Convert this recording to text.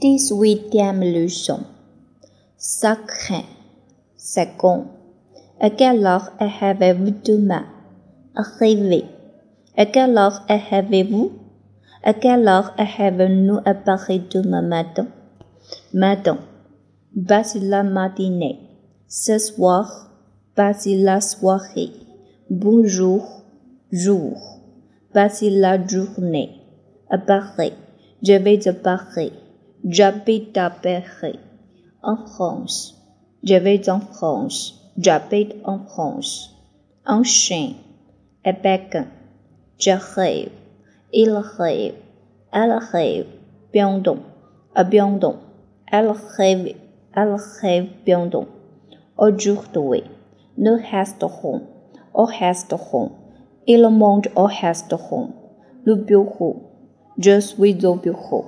Dix-huitième leçon. Sacré. Second. À quelle heure avez-vous demain? Arrivé. À quelle heure avez-vous? À quelle heure avez-nous à Paris demain matin? Matin. Passe la matinée. Ce soir. Passe la soirée. Bonjour. Jour. Passe la journée. À Paris. Je vais à Paris. J'habite à Paris. En France. Je vais en France. J'habite en France. En chien. À Pékin. J'arrive. Il arrive. Elle arrive. Bientôt. À bientôt. Elle arrive. Elle arrive bientôt. Aujourd'hui. Nous resterons. Au resterons. Il monte au resteront. Le bureau. Je suis au bureau.